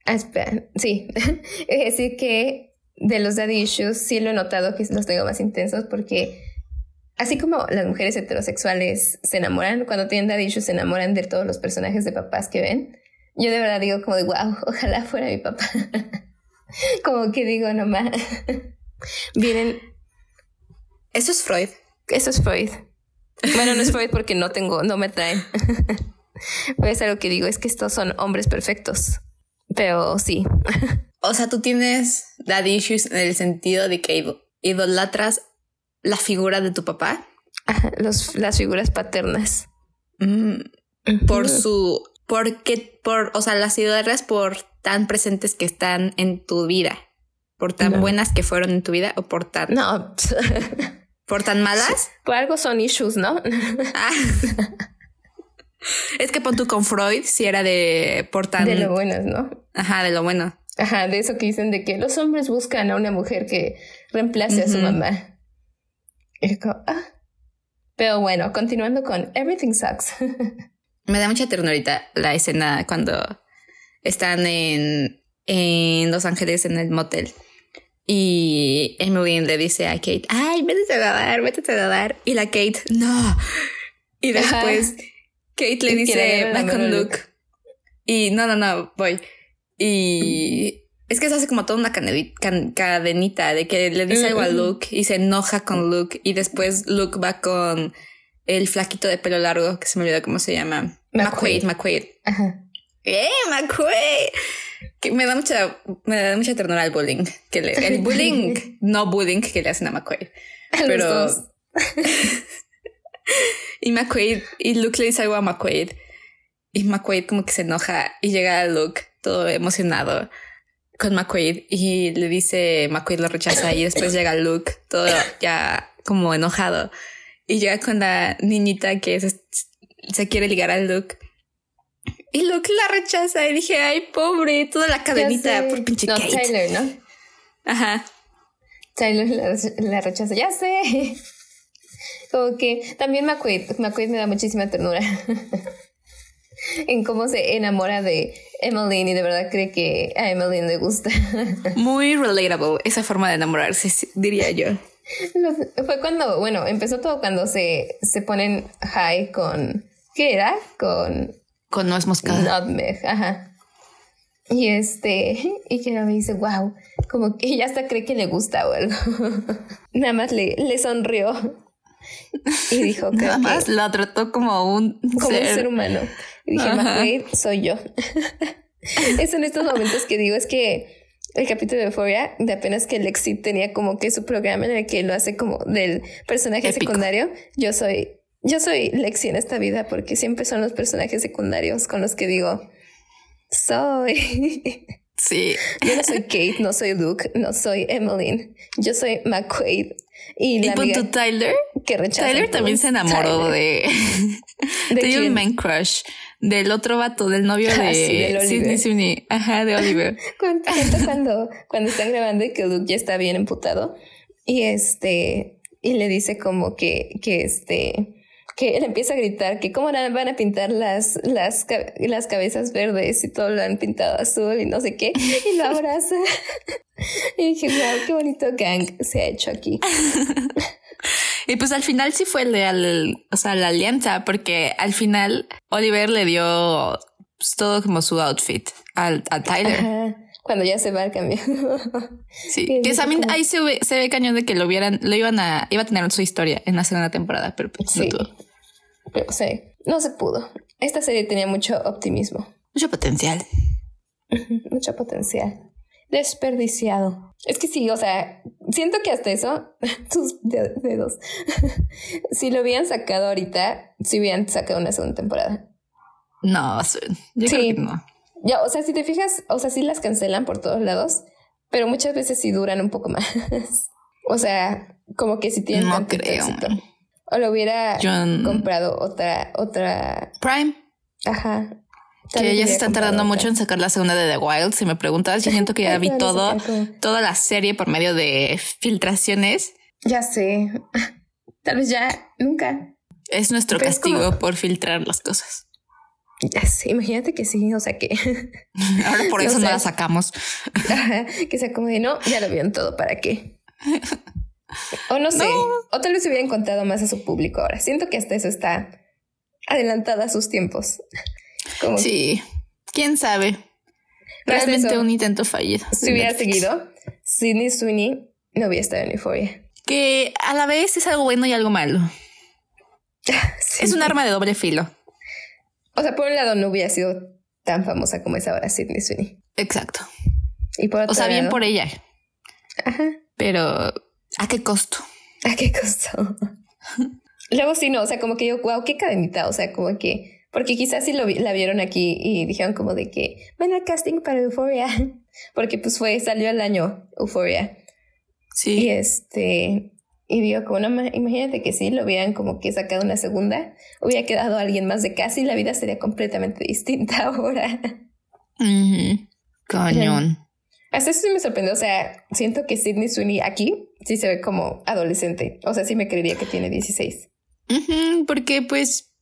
Ah, espera, sí. es decir que de los daddy issues sí lo he notado que los tengo más intensos porque así como las mujeres heterosexuales se enamoran, cuando tienen daddy issues se enamoran de todos los personajes de papás que ven. Yo de verdad digo como de wow, ojalá fuera mi papá. como que digo nomás. Vienen. Eso es Freud. Eso es Freud. Bueno, no es Freud porque no tengo, no me traen. Pues algo que digo es que estos son hombres perfectos. Pero sí. O sea, tú tienes daddy issues en el sentido de que idolatras la figura de tu papá. los, las figuras paternas. Mm, por su. Porque, por, o sea, las idolatras por tan presentes que están en tu vida. Por tan buenas que fueron en tu vida o por tan. No. ¿Por tan malas? Por algo son issues, ¿no? Ah. Es que pon tú con Freud si era de por tan... De lo buenas, ¿no? Ajá, de lo bueno. Ajá, de eso que dicen de que los hombres buscan a una mujer que reemplace a su mamá. ah. Pero bueno, continuando con Everything Sucks. Me da mucha ternurita la escena cuando están en, en Los Ángeles en el motel. Y Emily le dice a Kate, ay, vete a nadar, vete a nadar. Y la Kate, no. Y después... Kate le dice, va con Luke. Y no, no, no, voy. Y es que se hace como toda una cadenita de que le dice algo a Luke y se enoja con Luke. Y después Luke va con el flaquito de pelo largo, que se me olvidó cómo se llama. McQuaid, McQuaid. ¡Eh, McQuaid! Que me da mucha, me da mucha ternura el bullying. Que le, el bullying, no bullying que le hacen a McQuaid. Pero. Y McQuaid, y Luke le dice algo a McQuaid. Y McQuaid como que se enoja y llega a Luke todo emocionado con McQuaid y le dice, McQuaid lo rechaza y después llega Luke todo ya como enojado y llega con la niñita que se, quiere ligar a Luke. Y Luke la rechaza y dije, ay, pobre, toda la cadenita por pinche no, Tyler, ¿no? Ajá. Tyler la, la rechaza, ya sé. Como que también McQuaid, McQuaid me da muchísima ternura. en cómo se enamora de Emmeline y de verdad cree que a Emmeline le gusta. Muy relatable esa forma de enamorarse, diría yo. Fue cuando, bueno, empezó todo cuando se, se ponen high con. ¿Qué era? Con. Con nuez moscada. Nutmeg, ajá. Y este, y que me dice, wow, como que ella hasta cree que le gusta o algo. Nada más le, le sonrió. Y dijo que. Nada más la trató como un como ser. un ser humano. Y dije, McQuaid, soy yo. es en estos momentos que digo, es que el capítulo de Euphoria, de apenas que Lexi tenía como que su programa en el que lo hace como del personaje secundario, yo soy, yo soy Lexi en esta vida porque siempre son los personajes secundarios con los que digo, soy. Sí. Yo no soy Kate, no soy Luke, no soy Emmeline. Yo soy McQuaid. Y, la ¿Y Tyler? Que Tyler también se enamoró de. ¿De, un man crush. Del otro vato, del novio ah, de Sidney Sweeney. Ajá, de Oliver. cuando, cuando, cuando están grabando y que Luke ya está bien emputado. Y este. Y le dice como que, que este que él empieza a gritar que cómo van a pintar las, las, las cabezas verdes y todo lo han pintado azul y no sé qué, y lo abraza. y dije, wow, qué bonito gang se ha hecho aquí. y pues al final sí fue leal, o sea, la alianza, porque al final Oliver le dio pues, todo como su outfit al, a Tyler. cuando ya se va al cambio. sí, que también ahí se ve, se ve cañón de que lo vieran, lo iban a, iba a tener su historia en la segunda temporada, pero pues sí. Pero sí, no se pudo. Esta serie tenía mucho optimismo. Mucho potencial. mucho potencial. Desperdiciado. Es que sí, o sea, siento que hasta eso, tus dedos, si lo hubieran sacado ahorita, si hubieran sacado una segunda temporada. No, yo sí. no. Ya, o sea, si te fijas, o sea, sí las cancelan por todos lados, pero muchas veces sí duran un poco más. o sea, como que si tienen no creo. O lo hubiera comprado otra, otra. Prime. Ajá. que ya se están tardando mucho en sacar la segunda de The Wild. Si me preguntas, yo siento que ya vi todo, toda la serie por medio de filtraciones. Ya sé. Tal vez ya nunca. Es nuestro castigo por filtrar las cosas. Ya sé, imagínate que sí, o sea que. Ahora por eso no la sacamos. que sea como de no, ya lo vieron todo, ¿para qué? O no sé, o tal vez hubiera encontrado más a su público ahora. Siento que hasta eso está adelantada a sus tiempos. Sí, quién sabe. Realmente un intento fallido. Si hubiera seguido, Sidney Sweeney no hubiera estado en Euphoria. Que a la vez es algo bueno y algo malo. Es un arma de doble filo. O sea, por un lado no hubiera sido tan famosa como es ahora Sidney Sweeney. Exacto. Y por otro o sea, bien por ella. Ajá. Pero ¿A qué costo? ¿A qué costo? Luego sí, no, o sea, como que yo, wow, qué cadenita, o sea, como que, porque quizás sí lo la vieron aquí y dijeron como de que, ven al casting para Euphoria, porque pues fue, salió el año Euphoria. Sí. Y este, y digo, como no, imagínate que sí, lo hubieran como que sacado una segunda, hubiera quedado alguien más de casi, la vida sería completamente distinta ahora. Cañón. Hasta eso sí me sorprendió. O sea, siento que Sidney Sweeney aquí sí se ve como adolescente. O sea, sí me creería que tiene 16. porque pues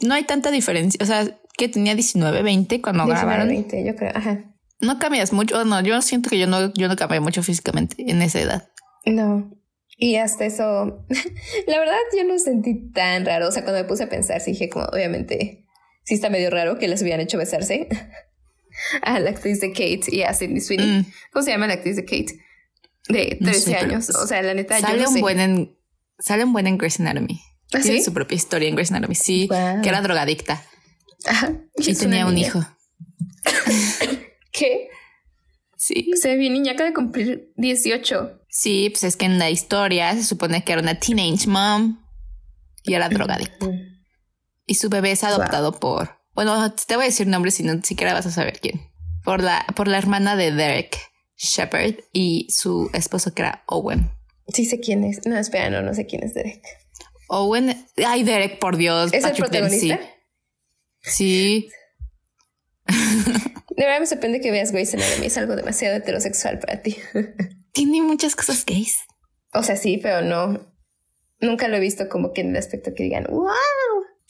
no hay tanta diferencia. O sea, que tenía 19, 20 cuando 19, grabaron. 20, yo creo. Ajá. No cambias mucho. No, yo siento que yo no, yo no cambié mucho físicamente en esa edad. No. Y hasta eso, la verdad yo no sentí tan raro. O sea, cuando me puse a pensar, sí dije como, obviamente, sí está medio raro que les hubieran hecho besarse. a la actriz de Kate y a Sidney Sweeney. Mm. ¿Cómo se llama la actriz de Kate? De 13 años. O sea, la neta, sale yo un buen en, Sale un buen en Grey's Anatomy. ¿Ah, Tiene su propia historia en Grey's Anatomy. Sí, que era drogadicta. Ajá. Y tenía un hijo. ¿Qué? Sí. Se ve bien niña, acaba de cumplir 18. Sí, pues es que en la historia se supone que era una teenage mom y era drogadicta. Y su bebé es adoptado por bueno, te voy a decir nombres si no siquiera vas a saber quién. Por la, por la hermana de Derek Shepard y su esposo que era Owen. Sí sé quién es. No, espera, no, no sé quién es Derek. Owen, ay Derek, por Dios. ¿Es el protagonista? Sí. De verdad me sorprende que veas Grey's Anatomy. Es algo demasiado heterosexual para ti. Tiene muchas cosas gays. O sea, sí, pero no. Nunca lo he visto como que en el aspecto que digan, wow.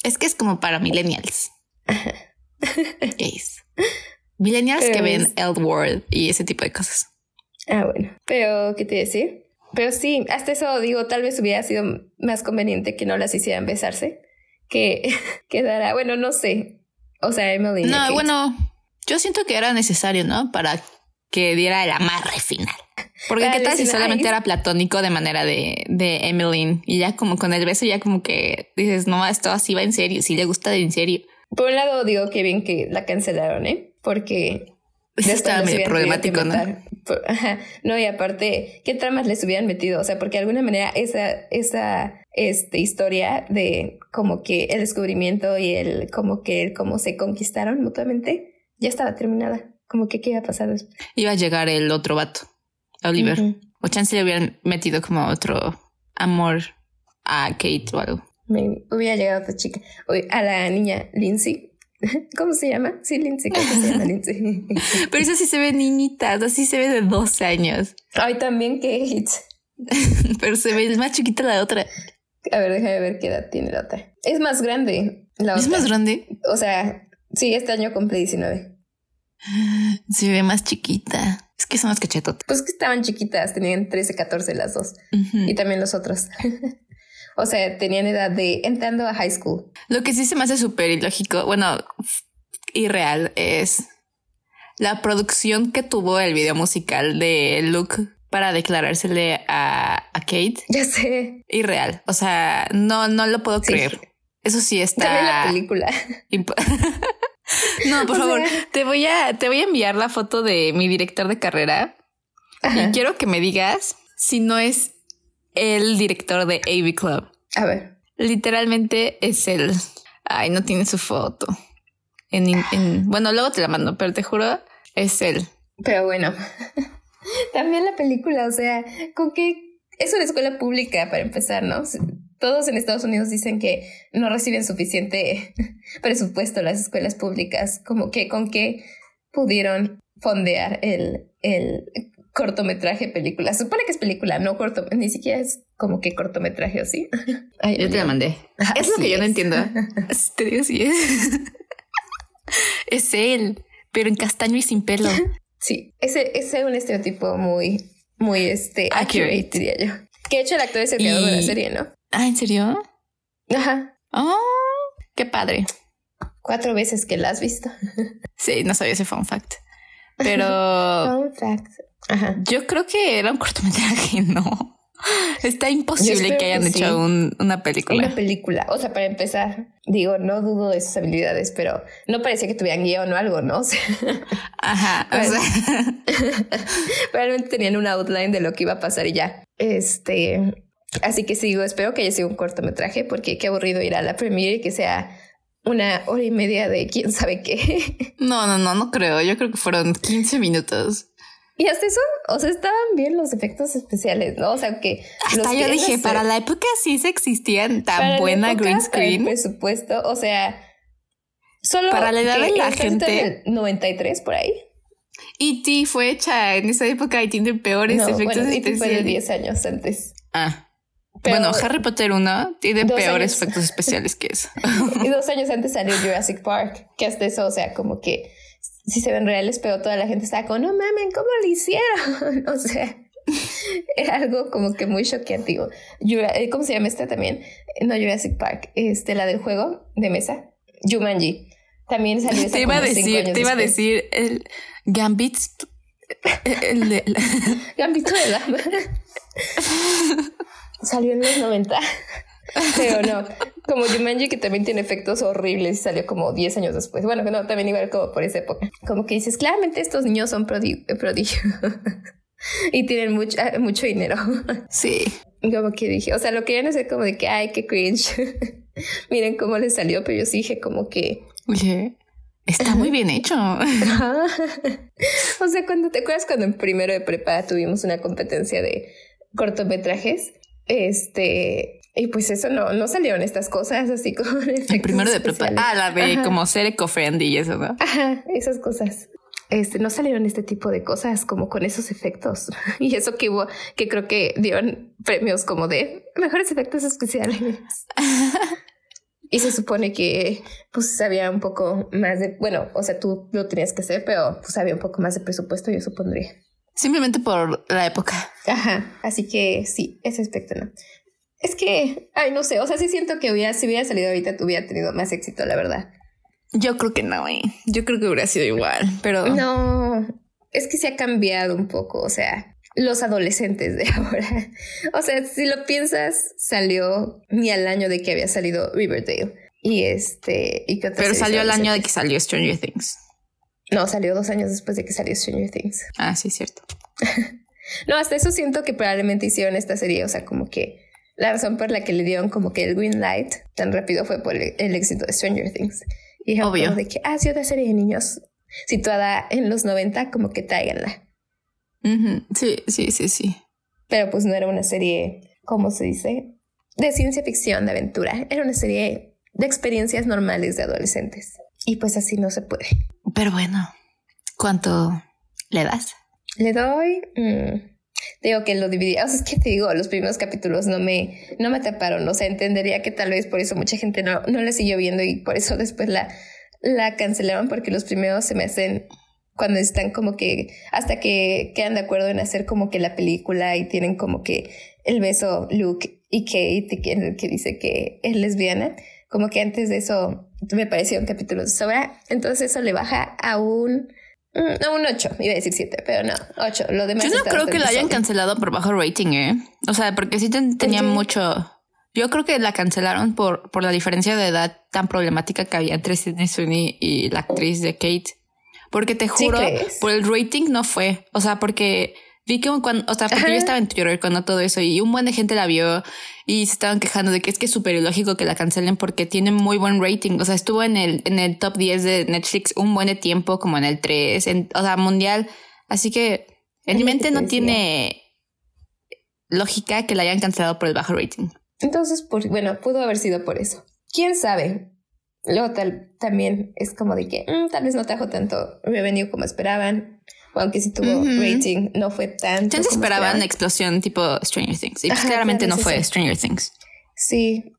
Es que es como para millennials. es. Millennials que ven World y ese tipo de cosas. Ah, bueno. Pero, ¿qué te decir? Pero sí, hasta eso digo, tal vez hubiera sido más conveniente que no las hicieran besarse. Que quedara, bueno, no sé. O sea, Emily. No, bueno, yo siento que era necesario, ¿no? Para que diera el amarre final. Porque qué tal si solamente era platónico de manera de, de Emily y ya como con el beso ya como que dices, no, esto así va en serio, si le gusta de en serio. Por un lado digo que bien que la cancelaron, ¿eh? porque estaba medio problemático, ¿no? No, y aparte, ¿qué tramas les hubieran metido? O sea, porque de alguna manera esa, esa este, historia de como que el descubrimiento y el como que cómo se conquistaron mutuamente ya estaba terminada. Como que qué iba a pasar después. Iba a llegar el otro vato, Oliver. O chance le hubieran metido como otro amor a Kate o algo. Me hubiera llegado otra chica. A la niña Lindsay. ¿Cómo se llama? Sí, Lindsay. ¿Cómo se llama Lindsay? Pero eso sí se ve niñita, así se ve de 12 años. Ay, también Kate. Pero se ve más chiquita la otra. A ver, déjame ver qué edad tiene la otra. Es más grande. La ¿Es más grande? O sea, sí, este año cumple 19. Se ve más chiquita. Es que son las cachetotas. Pues que estaban chiquitas, tenían 13, 14 las dos. Y también los otros. O sea, tenían edad de entrando a high school. Lo que sí se me hace súper ilógico, bueno, irreal, es la producción que tuvo el video musical de Luke para declarársele a, a Kate. Ya sé. Irreal. O sea, no, no lo puedo creer. Eso sí está. También la película. no, por favor, te voy a, te voy a enviar la foto de mi director de carrera. Y quiero que me digas si no es el director de AV Club. A ver. Literalmente es él. Ay, no tiene su foto. En, en, bueno, luego te la mando, pero te juro, es él. Pero bueno. También la película, o sea, con que es una escuela pública para empezar, ¿no? Todos en Estados Unidos dicen que no reciben suficiente presupuesto las escuelas públicas, como que con qué pudieron fondear el, el cortometraje película. supone que es película, no corto, ni siquiera es como que cortometraje o sí. yo te la mandé. es lo que yo no entiendo. te digo si es. es él, pero en castaño y sin pelo. Sí, ese, ese es un estereotipo muy, muy este, accurate, diría yo. Que de hecho el actor es el creador de la serie, ¿no? Ah, ¿en serio? Ajá. Oh, qué padre. Cuatro veces que la has visto. sí, no sabía ese fun fact. Pero. fun fact. Ajá. Yo creo que era un cortometraje, ¿no? Está imposible que hayan hecho una película. Una película. O sea, para empezar, digo, no dudo de sus habilidades, pero no parecía que tuvieran guion o algo, ¿no? Ajá. realmente tenían un outline de lo que iba a pasar y ya. Este. Así que sigo, espero que haya sido un cortometraje, porque qué aburrido ir a la premiere y que sea una hora y media de quién sabe qué. No, no, no, no creo. Yo creo que fueron 15 minutos. Y hasta eso, o sea, estaban bien los efectos especiales, ¿no? O sea, que... Hasta yo dije, para la época sí se existían tan buena green screen. Por supuesto, o sea, solo... Para la edad de la gente... 93 por ahí. Y T fue hecha en esa época y tiene peores efectos bueno, especiales. fue de 10 años antes. Ah. bueno, Harry Potter 1 tiene peores efectos especiales que eso. y dos años antes salió Jurassic Park, que hasta eso, o sea, como que si se ven reales, pero toda la gente está como, no mames, ¿cómo lo hicieron? o sea, era algo como que muy choqueante. Eh, ¿Cómo se llama esta también? No Jurassic Park, este, la del juego de mesa, Jumanji. También salió esa Te iba a decir, te iba a decir el Gambit. El, Gambito de Dama. salió en los 90. Pero no, como Jumanji que también tiene efectos horribles y salió como 10 años después. Bueno, que no, también igual como por esa época. Como que dices, claramente estos niños son prodigio. y tienen mucho, mucho dinero. Sí. Como que dije, o sea, lo querían hacer como de que, ay, qué cringe. Miren cómo les salió, pero yo sí dije como que... Oye, está muy bien hecho. o sea, cuando te acuerdas cuando en primero de prepa tuvimos una competencia de cortometrajes, este, y pues eso no, no salieron estas cosas así como El primero de prepa. Ah, la de como ser eco-friendly y eso, ¿no? Ajá, esas cosas. Este, no salieron este tipo de cosas como con esos efectos. Y eso que hubo, que creo que dieron premios como de mejores efectos especiales. y se supone que pues había un poco más de, bueno, o sea, tú lo tenías que hacer, pero pues había un poco más de presupuesto, yo supondría. Simplemente por la época. Ajá, así que sí, ese aspecto no. Es que, ay, no sé, o sea, sí siento que hubiera, si hubiera salido ahorita, tú hubiera tenido más éxito, la verdad. Yo creo que no, ¿eh? Yo creo que hubiera sido igual, pero... No, es que se ha cambiado un poco, o sea, los adolescentes de ahora. O sea, si lo piensas, salió ni al año de que había salido Riverdale. Y este... Y pero salió al año de que salió Stranger Things. No, salió dos años después de que salió Stranger Things. Ah, sí, cierto. no, hasta eso siento que probablemente hicieron esta serie, o sea, como que la razón por la que le dieron como que el green light tan rápido fue por el, éxito de Stranger Things. Y Obvio. de que, ah, sí, otra serie de niños situada en los 90, como que tráiganla. Sí, sí, sí, sí. Pero pues no era una serie, ¿cómo se dice? De ciencia ficción, de aventura. Era una serie de experiencias normales de adolescentes. Y pues así no se puede. Pero bueno, ¿cuánto le das? Le doy... Digo que lo dividí. O sea, es que te digo, los primeros capítulos no me, no me atraparon. O sea, entendería que tal vez por eso mucha gente no, no la siguió viendo y por eso después la, la cancelaron porque los primeros se me hacen cuando están como que hasta que quedan de acuerdo en hacer como que la película y tienen como que el beso Luke y Kate que, que dice que es lesbiana como que antes de eso me parecieron capítulos de sobra entonces eso le baja a un mm, a un 8, iba a decir 7, pero no, 8. Lo demás Yo no creo que lo hayan cancelado por bajo rating, ¿eh? O sea, porque sí tenía mucho yo creo que la cancelaron por, por la diferencia de edad tan problemática que había entre Sidney Sweeney y la actriz de Kate. Porque te juro, por el rating no fue. O sea, porque vi que cuando, o sea, porque yo estaba en Twitter cuando todo eso y un buen de gente la vio y se estaban quejando de que es que es súper ilógico que la cancelen porque tiene muy buen rating. O sea, estuvo en el, en el top 10 de Netflix un buen de tiempo, como en el 3, en, o sea, mundial. Así que en mi mente no tiene lógica que la hayan cancelado por el bajo rating. Entonces, por, bueno, pudo haber sido por eso. ¿Quién sabe? Luego tal, también es como de que mm, tal vez no trajo tanto revenue como esperaban. Aunque sí tuvo rating, no fue tanto. Ya esperaban una explosión tipo Stranger Things. Y pues claramente no fue Stranger Things. Sí.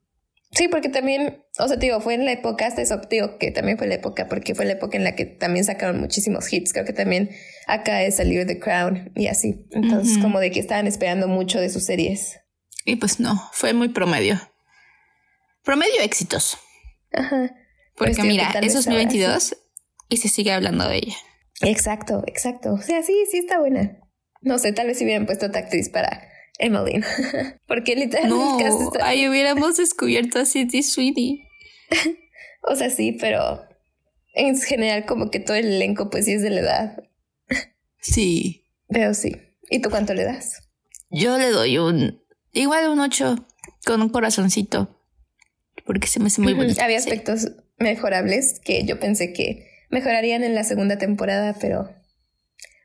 Sí, porque también, o sea, digo, fue en la época, hasta eso, digo, que también fue la época, porque fue la época en la que también sacaron muchísimos hits. Creo que también acá de salió The Crown y así. Entonces, como de que estaban esperando mucho de sus series. Y pues no, fue muy promedio. Promedio éxitos. Ajá. Porque pues mira, es 2022 y se sigue hablando de ella. Exacto, exacto. O sea, sí, sí está buena. No sé, tal vez si hubieran puesto otra actriz para Emmeline. Porque literalmente no, ahí hubiéramos descubierto a Cindy Sweeney. o sea, sí, pero en general como que todo el elenco pues sí es de la edad. sí. Pero sí. ¿Y tú cuánto le das? Yo le doy un Igual un 8 con un corazoncito. Porque se me hace muy bonito. Había aspectos mejorables que yo pensé que mejorarían en la segunda temporada, pero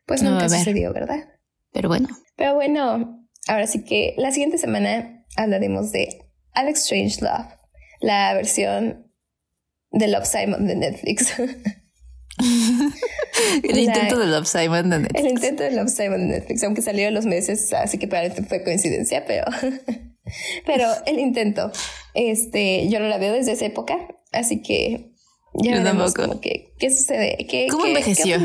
pues nunca sucedió, ¿verdad? Pero bueno. Pero bueno, ahora sí que la siguiente semana hablaremos de Alex Strange Love, la versión de Love Simon de Netflix. el intento de Love Simon de Netflix. El intento de Love Simon de Netflix, aunque salió los meses, así que probablemente fue coincidencia, pero, pero el intento, este, yo no la veo desde esa época, así que ya veremos como que, qué sucede, qué, ¿Cómo envejeció?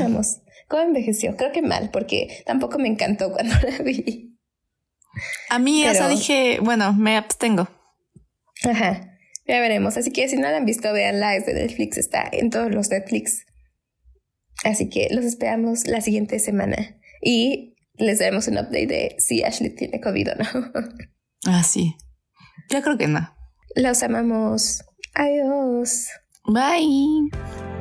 ¿Cómo envejeció? Creo que mal, porque tampoco me encantó cuando la vi. A mí, eso dije, bueno, me abstengo. Ajá. Ya veremos. Así que si no la han visto, veanla. Es de Netflix. Está en todos los Netflix. Así que los esperamos la siguiente semana y les daremos un update de si Ashley tiene COVID o no. Ah, sí. Yo creo que no. Los amamos. Adiós. 拜。